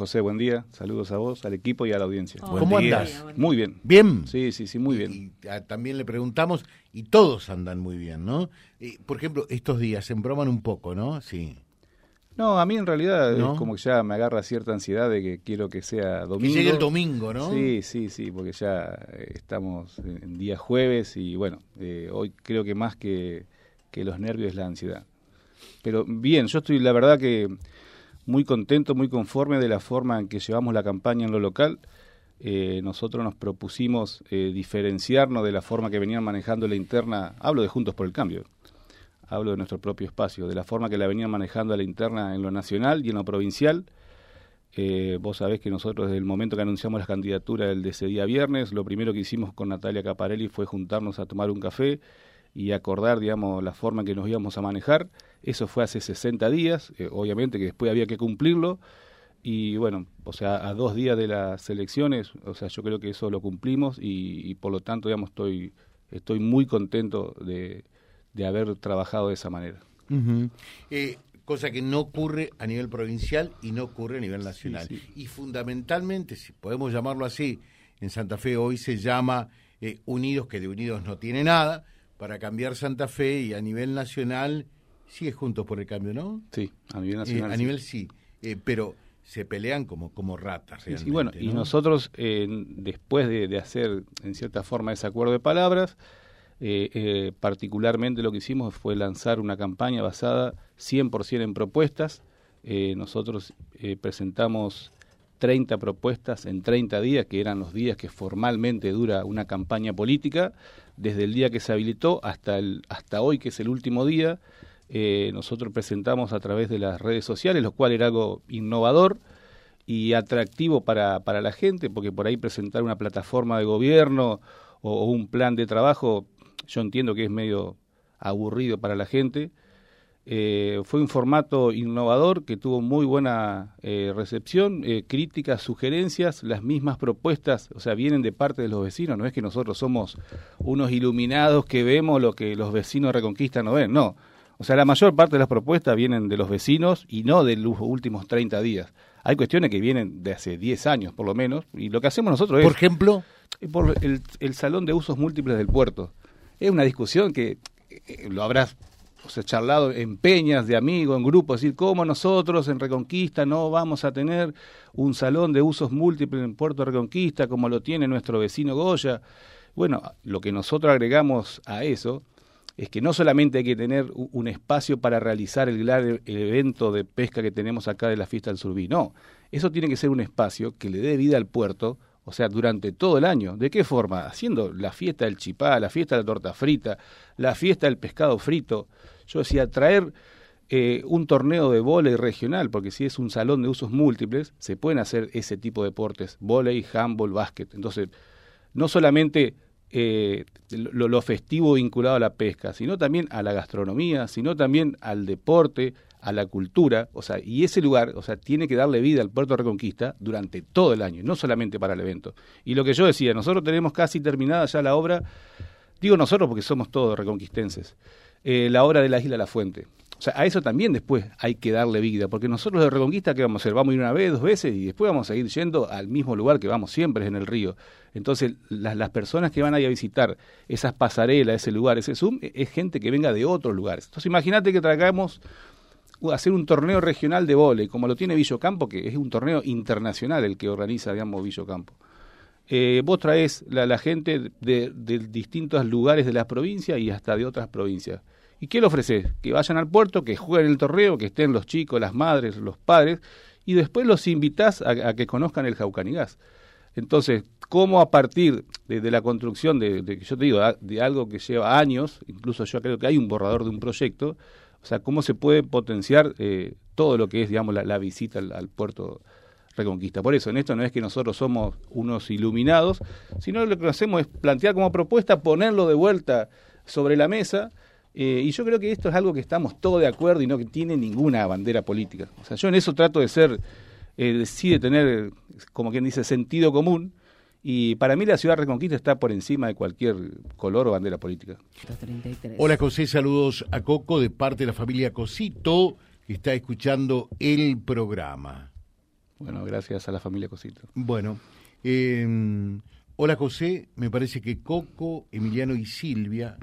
José, buen día. Saludos a vos, al equipo y a la audiencia. ¿Cómo andás? Muy bien. ¿Bien? Sí, sí, sí, muy bien. Y, ah, también le preguntamos, y todos andan muy bien, ¿no? Por ejemplo, estos días se embroman un poco, ¿no? Sí. No, a mí en realidad es como que ya me agarra cierta ansiedad de que quiero que sea domingo. Que llegue el domingo, ¿no? Sí, sí, sí, porque ya eh, estamos en día jueves y bueno, eh, hoy creo que más que, que los nervios es la ansiedad. Pero bien, yo estoy, la verdad que muy contento, muy conforme de la forma en que llevamos la campaña en lo local. Eh, nosotros nos propusimos eh, diferenciarnos de la forma que venían manejando la interna, hablo de Juntos por el Cambio, hablo de nuestro propio espacio, de la forma que la venían manejando a la interna en lo nacional y en lo provincial. Eh, vos sabés que nosotros desde el momento que anunciamos la candidatura el de ese día viernes, lo primero que hicimos con Natalia Caparelli fue juntarnos a tomar un café y acordar, digamos, la forma en que nos íbamos a manejar. Eso fue hace 60 días, eh, obviamente que después había que cumplirlo. Y bueno, o sea, a dos días de las elecciones, o sea, yo creo que eso lo cumplimos y, por lo tanto, digamos, estoy, estoy muy contento de, de haber trabajado de esa manera. Eh, cosa que no ocurre a nivel provincial y no ocurre a nivel nacional. Y fundamentalmente, si podemos llamarlo así, en Santa Fe hoy se llama eh, Unidos, que de Unidos no tiene nada, para cambiar Santa Fe y a nivel nacional sigue Juntos por el Cambio, ¿no? Sí, a nivel nacional. Eh, a nivel sí, eh, pero se pelean como, como ratas. y bueno, y nosotros, eh, después de, hacer, en cierta forma, ese acuerdo de palabras, particularmente lo que hicimos fue lanzar una campaña basada 100% en propuestas. nosotros presentamos 30 propuestas en 30 días, que eran los días que formalmente dura una campaña política, desde el día que se habilitó hasta, el, hasta hoy, que es el último día. Eh, nosotros presentamos a través de las redes sociales, lo cual era algo innovador y atractivo para, para la gente, porque por ahí presentar una plataforma de gobierno o, un plan de trabajo, yo entiendo que es medio aburrido para la gente. Eh, fue un formato innovador que tuvo muy buena eh, recepción, críticas, sugerencias, las mismas propuestas, o sea, vienen de parte de los vecinos, no es que nosotros somos unos iluminados que vemos lo que los vecinos de Reconquista no ven, no o sea, la mayor parte de las propuestas vienen de los vecinos y no de los últimos 30 días. Hay cuestiones que vienen de hace 10 años, por lo menos, y lo que hacemos nosotros es... Por ejemplo... Por el, el salón de usos múltiples del puerto. Es una discusión que eh, lo habrás o sea, charlado en peñas de amigos, en grupos, decir cómo nosotros en Reconquista no vamos a tener un salón de usos múltiples en Puerto Reconquista como lo tiene nuestro vecino Goya. Bueno, lo que nosotros agregamos a eso es que no solamente hay que tener un espacio para realizar el gran evento de pesca que tenemos acá de la fiesta del Surbí, no, eso tiene que ser un espacio que le dé vida al puerto, o sea, durante todo el año. ¿De qué forma? Haciendo la fiesta del chipá, la fiesta de la torta frita, la fiesta del pescado frito. Yo decía, traer eh, un torneo de volei regional, porque si es un salón de usos múltiples, se pueden hacer ese tipo de deportes, volei, handball, básquet. Entonces, no solamente eh, lo, festivo vinculado a la pesca, sino también a la gastronomía, sino también al deporte, a la cultura, o sea, y ese lugar, o sea, tiene que darle vida al Puerto Reconquista durante todo el año, no solamente para el evento. Y lo que yo decía, nosotros tenemos casi terminada ya la obra, digo nosotros porque somos todos reconquistenses, eh, la obra de la isla La Fuente. O sea, a eso también después hay que darle vida, porque nosotros de Reconquista, ¿qué vamos a hacer? Vamos a ir una vez, dos veces y después vamos a ir yendo al mismo lugar que vamos siempre, es en el río. Entonces, las, las personas que van a ir a visitar esas pasarelas, ese lugar, ese Zoom, e, es gente que venga de otros lugares. Entonces, imagínate que traigamos hacer un torneo regional de vole, como lo tiene Villocampo, que es un torneo internacional el que organiza, digamos, Villocampo. Eh, vos traes la, la gente de, de distintos lugares de la provincia y hasta de otras provincias ¿Y qué le ofreces? Que vayan al puerto, que jueguen el torneo, que estén los chicos, las madres, los padres, y después los invitas a, que conozcan el Jaucanigás. Entonces, ¿cómo a partir de, la construcción de, de, yo te digo, de algo que lleva años, incluso yo creo que hay un borrador de un proyecto, o sea, cómo se puede potenciar eh, todo lo que es, digamos, la, visita al, al, puerto Reconquista. Por eso, en esto no es que nosotros somos unos iluminados, sino lo que hacemos es plantear como propuesta, ponerlo de vuelta sobre la mesa, eh, y yo creo que esto es algo que estamos todos de acuerdo y no que tiene ninguna bandera política. O sea, yo en eso trato de ser, eh, sí de tener, como quien dice, sentido común. Y para mí la ciudad Reconquista está por encima de cualquier color o bandera política. Hola José, saludos a Coco de parte de la familia Cosito que está escuchando el programa. Bueno, gracias a la familia Cosito. Bueno, eh, hola José, me parece que Coco, Emiliano y Silvia,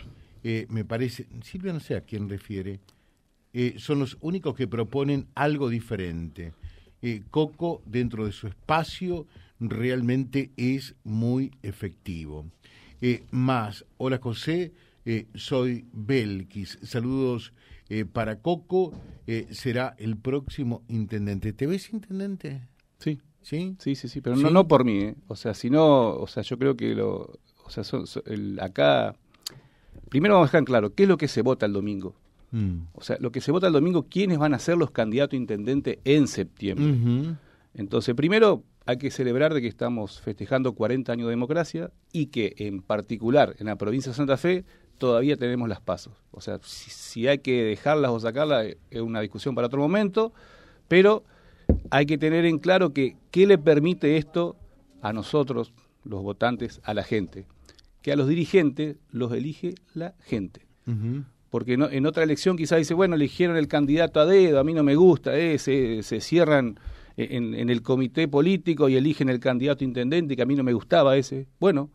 eh, me parece, Silvia no sé a quién refiere, eh, son los únicos que proponen algo diferente. Eh, Coco, dentro de su espacio, realmente es muy efectivo. más, hola José, soy Belkis, saludos para Coco, será el próximo intendente. ¿Te ves intendente? Sí. ¿Sí? Sí, sí, sí, pero No, no por mí. O sea, si no, o sea, yo creo que lo, o sea, el, acá, primero vamos a dejar claro, ¿qué es lo que se vota el domingo? Mm. O sea, lo que se vota el domingo, ¿quiénes van a ser los candidatos a intendente en septiembre? Entonces, primero hay que celebrar de que estamos festejando 40 años de democracia y que en particular en la provincia de Santa Fe todavía tenemos las pasos. O sea, si, si hay que dejarlas o sacarlas es una discusión para otro momento, pero hay que tener en claro que qué le permite esto a nosotros, los votantes, a la gente. Que a los dirigentes los elige la gente. Porque en otra elección quizás dice, bueno, eligieron el candidato a dedo, a mí no me gusta, eh, se, cierran en, el comité político y eligen el candidato intendente que a mí no me gustaba ese. Bueno,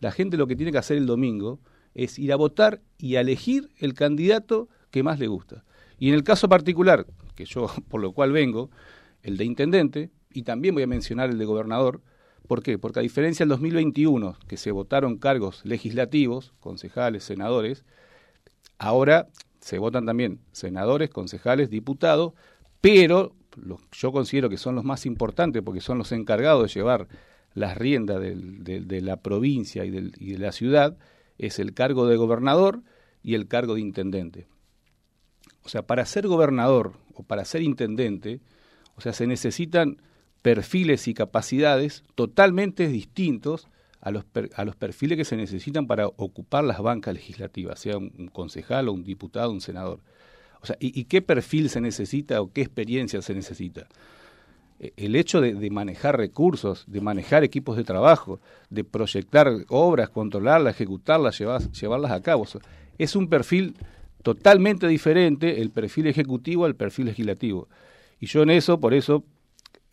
la gente lo que tiene que hacer el domingo es ir a votar y a elegir el candidato que más le gusta. Y en el caso particular, que yo por lo cual vengo, el de intendente, y también voy a mencionar el de gobernador. ¿Por qué? Porque a diferencia del 2021, que se votaron cargos legislativos, concejales, senadores, ahora se votan también senadores, concejales, diputados, pero yo considero que son los más importantes porque son los encargados de llevar las riendas de, la provincia y, y de la ciudad, es el cargo de gobernador y el cargo de intendente. O sea, para ser gobernador o para ser intendente, o sea, se necesitan perfiles y capacidades totalmente distintos a los, a los perfiles que se necesitan para ocupar las bancas legislativas, sea un, concejal o un diputado, un senador. O sea, ¿y, qué perfil se necesita o qué experiencia se necesita? E, el hecho de, manejar recursos, de manejar equipos de trabajo, de proyectar obras, controlarlas, ejecutarlas, llevarlas a cabo, es un perfil totalmente diferente el perfil ejecutivo al perfil legislativo. Y yo en eso, por eso,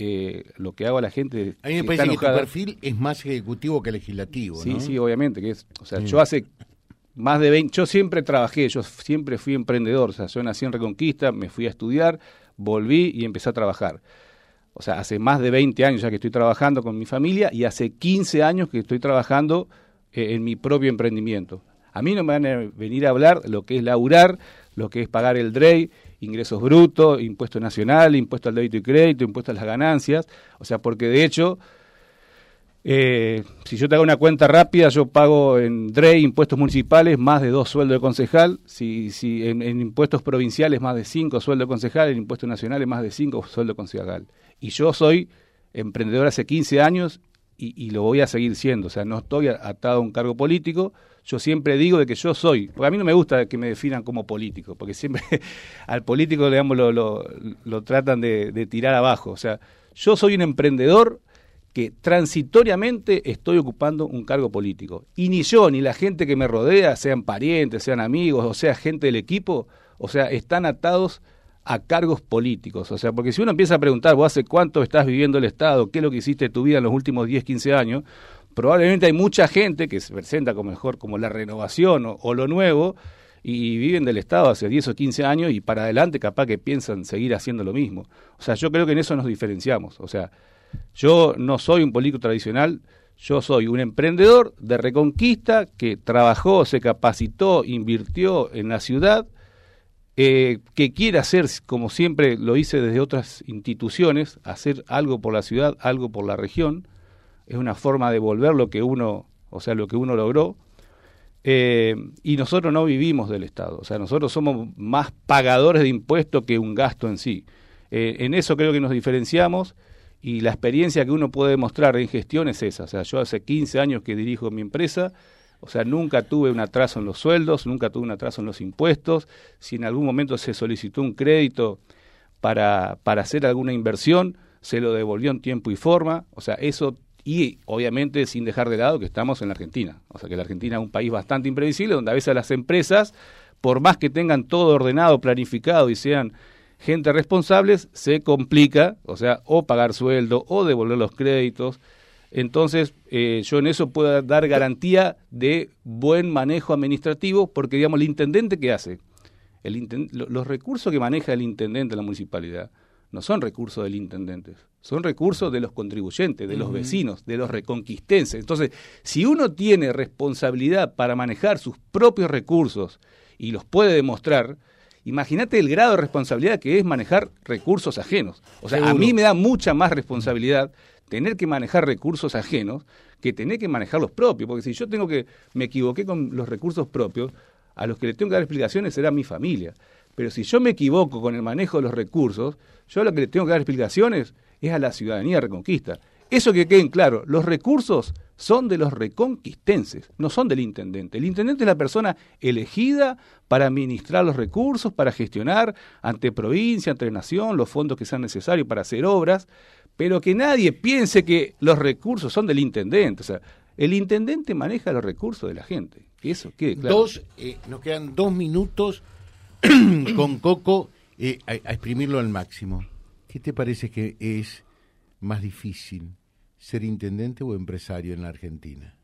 eh, lo que hago a la gente. A mí me parece que tu perfil es más ejecutivo que legislativo. Sí, sí, obviamente. que es O sea, yo hace más de 20. Yo siempre trabajé, yo siempre fui emprendedor. O sea, yo nací en Reconquista, me fui a estudiar, volví y empecé a trabajar. O sea, hace más de 20 años ya que estoy trabajando con mi familia y hace 15 años que estoy trabajando eh, en mi propio emprendimiento. A mí no me van a venir a hablar lo que es laburar, lo que es pagar el DREI ingresos brutos, impuesto nacional, impuesto al débito y crédito, impuesto a las ganancias, o sea, porque de hecho, eh, si yo te hago una cuenta rápida, yo pago en DRE impuestos municipales más de dos sueldos de concejal, si, si en, impuestos provinciales más de cinco sueldos de concejal, en impuestos nacionales más de cinco sueldos concejal. Y yo soy emprendedor hace 15 años y, lo voy a seguir siendo, o sea, no estoy atado a un cargo político, yo siempre digo de que yo soy, porque a mí no me gusta que me definan como político, porque siempre al político, digamos, lo, lo, tratan de, tirar abajo. O sea, yo soy un emprendedor que transitoriamente estoy ocupando un cargo político. Y ni yo, ni la gente que me rodea, sean parientes, sean amigos, o sea, gente del equipo, o sea, están atados a cargos políticos. O sea, porque si uno empieza a preguntar, vos hace cuánto estás viviendo el Estado, qué es lo que hiciste tu vida en los últimos 10, 15 años, probablemente hay mucha gente que se presenta como mejor como la renovación o, lo nuevo y viven del Estado hace 10 o 15 años y para adelante capaz que piensan seguir haciendo lo mismo. O sea, yo creo que en eso nos diferenciamos. O sea, yo no soy un político tradicional, yo soy un emprendedor de reconquista que trabajó, se capacitó, invirtió en la ciudad, eh, que quiere hacer, como siempre lo hice desde otras instituciones, hacer algo por la ciudad, algo por la región, es una forma de volver lo que uno, o sea, lo que uno logró. Eh, y nosotros no vivimos del Estado, o sea, nosotros somos más pagadores de impuestos que un gasto en sí. Eh, en eso creo que nos diferenciamos y la experiencia que uno puede demostrar en gestión es esa. O sea, yo hace 15 años que dirijo mi empresa, o sea, nunca tuve un atraso en los sueldos, nunca tuve un atraso en los impuestos. Si en algún momento se solicitó un crédito para, para hacer alguna inversión, se lo devolvió en tiempo y forma. O sea, eso y obviamente sin dejar de lado que estamos en la Argentina. O sea que la Argentina es un país bastante imprevisible donde a veces las empresas, por más que tengan todo ordenado, planificado y sean gente responsable, se complica, o sea, o pagar sueldo o devolver los créditos. Entonces, eh, yo en eso puedo dar garantía de buen manejo administrativo, porque, digamos, el intendente que hace, el los recursos que maneja el intendente de la municipalidad no son recursos del intendente, son recursos de los contribuyentes, de los vecinos, de los reconquistenses. Entonces, si uno tiene responsabilidad para manejar sus propios recursos y los puede demostrar, imagínate el grado de responsabilidad que es manejar recursos ajenos. O sea, a mí me da mucha más responsabilidad tener que manejar recursos ajenos que tener que manejar los propios, porque si yo tengo que me equivoqué con los recursos propios, a los que le tengo que dar explicaciones será mi familia. Pero si yo me equivoco con el manejo de los recursos, yo lo que le tengo que dar explicaciones es a la ciudadanía reconquista. Eso que queden claro, los recursos son de los reconquistenses, no son del intendente. El intendente es la persona elegida para administrar los recursos, para gestionar ante provincia, ante nación, los fondos que sean necesarios para hacer obras, pero que nadie piense que los recursos son del intendente. O sea, el intendente maneja los recursos de la gente. Eso quede claro. Eh, nos quedan dos minutos con Coco eh, a, exprimirlo al máximo. ¿Qué te parece que es más difícil, ser intendente o empresario en la Argentina?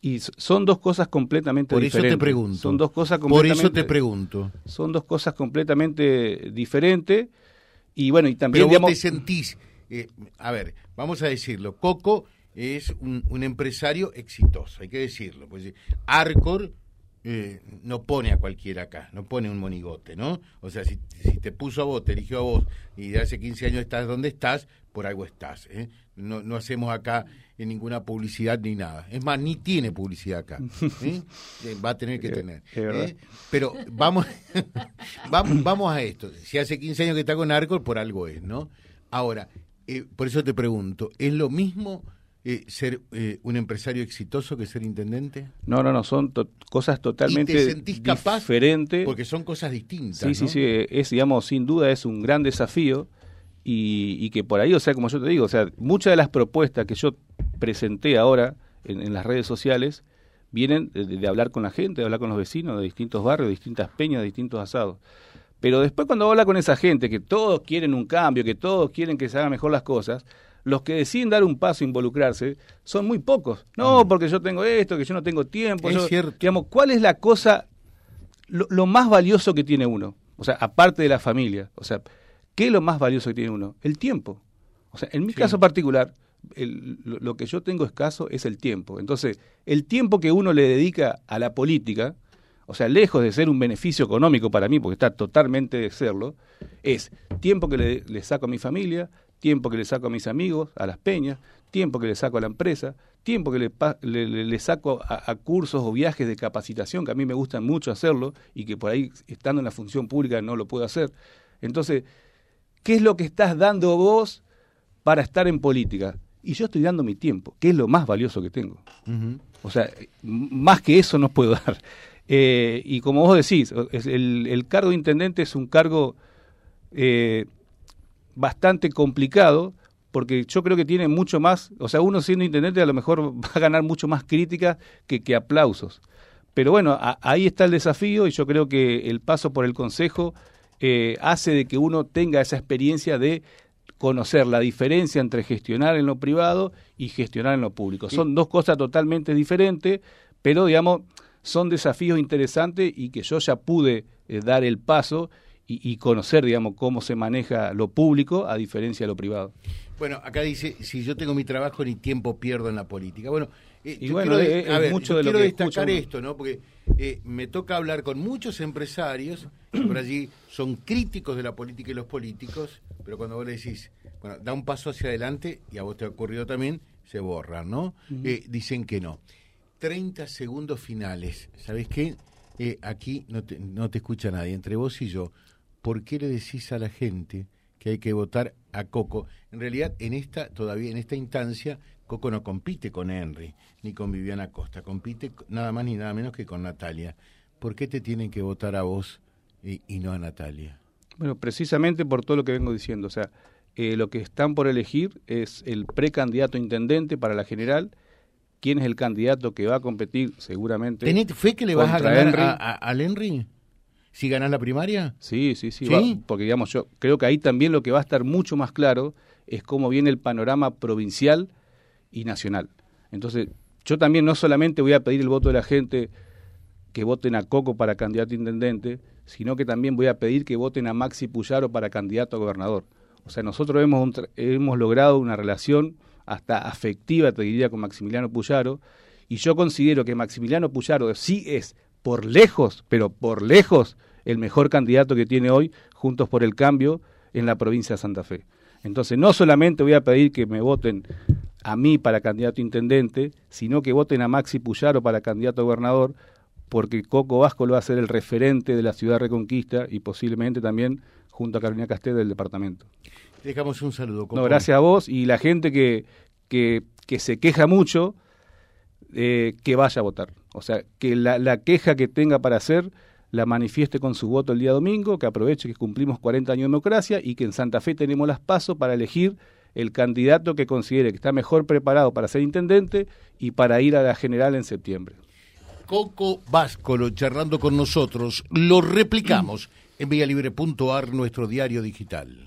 Y son dos cosas completamente diferentes. Por eso te pregunto. Son dos cosas completamente, Por eso te pregunto. Son dos cosas completamente diferentes. Y bueno, y también. Pero digamos, vos te sentís. Eh, a ver, vamos a decirlo. Coco es un, un, empresario exitoso, hay que decirlo. Pues, Arcor eh, no pone a cualquiera acá, no pone un monigote, ¿no? O sea, si, te puso a vos, te eligió a vos y de hace 15 años estás donde estás, por algo estás. ¿eh? No, no hacemos acá en ninguna publicidad ni nada. Es más, ni tiene publicidad acá. ¿eh? Va a tener que tener. Pero vamos, vamos, vamos a esto. Si hace 15 años que está con Arcor, por algo es, ¿no? Ahora, por eso te pregunto, ¿es lo mismo eh, ser eh, un empresario exitoso que ser intendente? No, no, no, son cosas totalmente ¿Y te sentís capaz? diferentes. Porque son cosas distintas. Sí, sí, sí, es, digamos, sin duda es un gran desafío y, que por ahí, o sea, como yo te digo, o sea, muchas de las propuestas que yo presenté ahora en, las redes sociales vienen de, hablar con la gente, de hablar con los vecinos de distintos barrios, de distintas peñas, de distintos asados. Pero después cuando habla con esa gente, que todos quieren un cambio, que todos quieren que se hagan mejor las cosas, los que deciden dar un paso e involucrarse son muy pocos. No, ah. porque yo tengo esto, que yo no tengo tiempo. Es cierto. Digamos, ¿cuál es la cosa, lo, más valioso que tiene uno? O sea, aparte de la familia. O sea, ¿qué es lo más valioso que tiene uno? El tiempo. O sea, en mi caso particular, lo, que yo tengo escaso es el tiempo. Entonces, el tiempo que uno le dedica a la política, o sea, lejos de ser un beneficio económico para mí, porque está totalmente de serlo, es tiempo que le, le saco a mi familia, tiempo que le saco a mis amigos, a las peñas, tiempo que le saco a la empresa, tiempo que le, le, saco a, cursos o viajes de capacitación, que a mí me gustan mucho hacerlo y que por ahí, estando en la función pública, no lo puedo hacer. Entonces, ¿qué es lo que estás dando vos para estar en política? Y yo estoy dando mi tiempo, que es lo más valioso que tengo. O sea, más que eso no puedo dar. Eh, y como vos decís, el, el, cargo de intendente es un cargo eh, bastante complicado porque yo creo que tiene mucho más, o sea, uno siendo intendente a lo mejor va a ganar mucho más crítica que, que aplausos. Pero bueno, ahí está el desafío y yo creo que el paso por el Consejo eh, hace de que uno tenga esa experiencia de conocer la diferencia entre gestionar en lo privado y gestionar en lo público. Son dos cosas totalmente diferentes, pero digamos, son desafíos interesantes y que yo ya pude eh, dar el paso y, conocer, digamos, cómo se maneja lo público a diferencia de lo privado. Bueno, acá dice, si yo tengo mi trabajo ni tiempo pierdo en la política. Bueno, eh, y bueno, es, mucho de lo quiero destacar esto, ¿no? Porque eh, me toca hablar con muchos empresarios que por allí son críticos de la política y los políticos, pero cuando vos le decís, bueno, da un paso hacia adelante, y a vos te ha ocurrido también, se borran, ¿no? Eh, dicen que no. 30 segundos finales. ¿Sabés qué? aquí no te, no te escucha nadie, entre vos y yo. ¿Por qué le decís a la gente que hay que votar a Coco? En realidad, en esta, todavía en esta instancia, Coco no compite con Henry, ni con Viviana Costa, compite nada más ni nada menos que con Natalia. ¿Por qué te tienen que votar a vos y, no a Natalia? Bueno, precisamente por todo lo que vengo diciendo. O sea, eh, lo que están por elegir es el precandidato intendente para la general. ¿Quién es el candidato que va a competir seguramente? ¿Tenés fe que le vas a ganar a, al Henry? Si ganás la primaria? Sí, sí, sí. porque digamos, yo creo que ahí también lo que va a estar mucho más claro es cómo viene el panorama provincial y nacional. Entonces, yo también no solamente voy a pedir el voto de la gente que voten a Coco para candidato a intendente, sino que también voy a pedir que voten a Maxi Puyaro para candidato a gobernador. O sea, nosotros hemos, hemos logrado una relación hasta afectiva, te diría, con Maximiliano Puyaro, y yo considero que Maximiliano Puyaro sí es por lejos, pero por lejos, el mejor candidato que tiene hoy Juntos por el Cambio en la provincia de Santa Fe. Entonces, no solamente voy a pedir que me voten a mí para candidato a intendente, sino que voten a Maxi Puyaro para candidato a gobernador, porque Coco Vasco lo va a ser el referente de la ciudad Reconquista y posiblemente también junto a Carolina Castel del departamento. dejamos un saludo. No, gracias a vos y la gente que, que, que se queja mucho, eh, que vaya a votar. O sea, que la, la queja que tenga para hacer la manifieste con su voto el día domingo, que aproveche que cumplimos 40 años de democracia y que en Santa Fe tenemos las pasos para elegir el candidato que considere que está mejor preparado para ser intendente y para ir a la general en septiembre. Coco Váscolo charlando con nosotros, lo replicamos en vialibre.ar, nuestro diario digital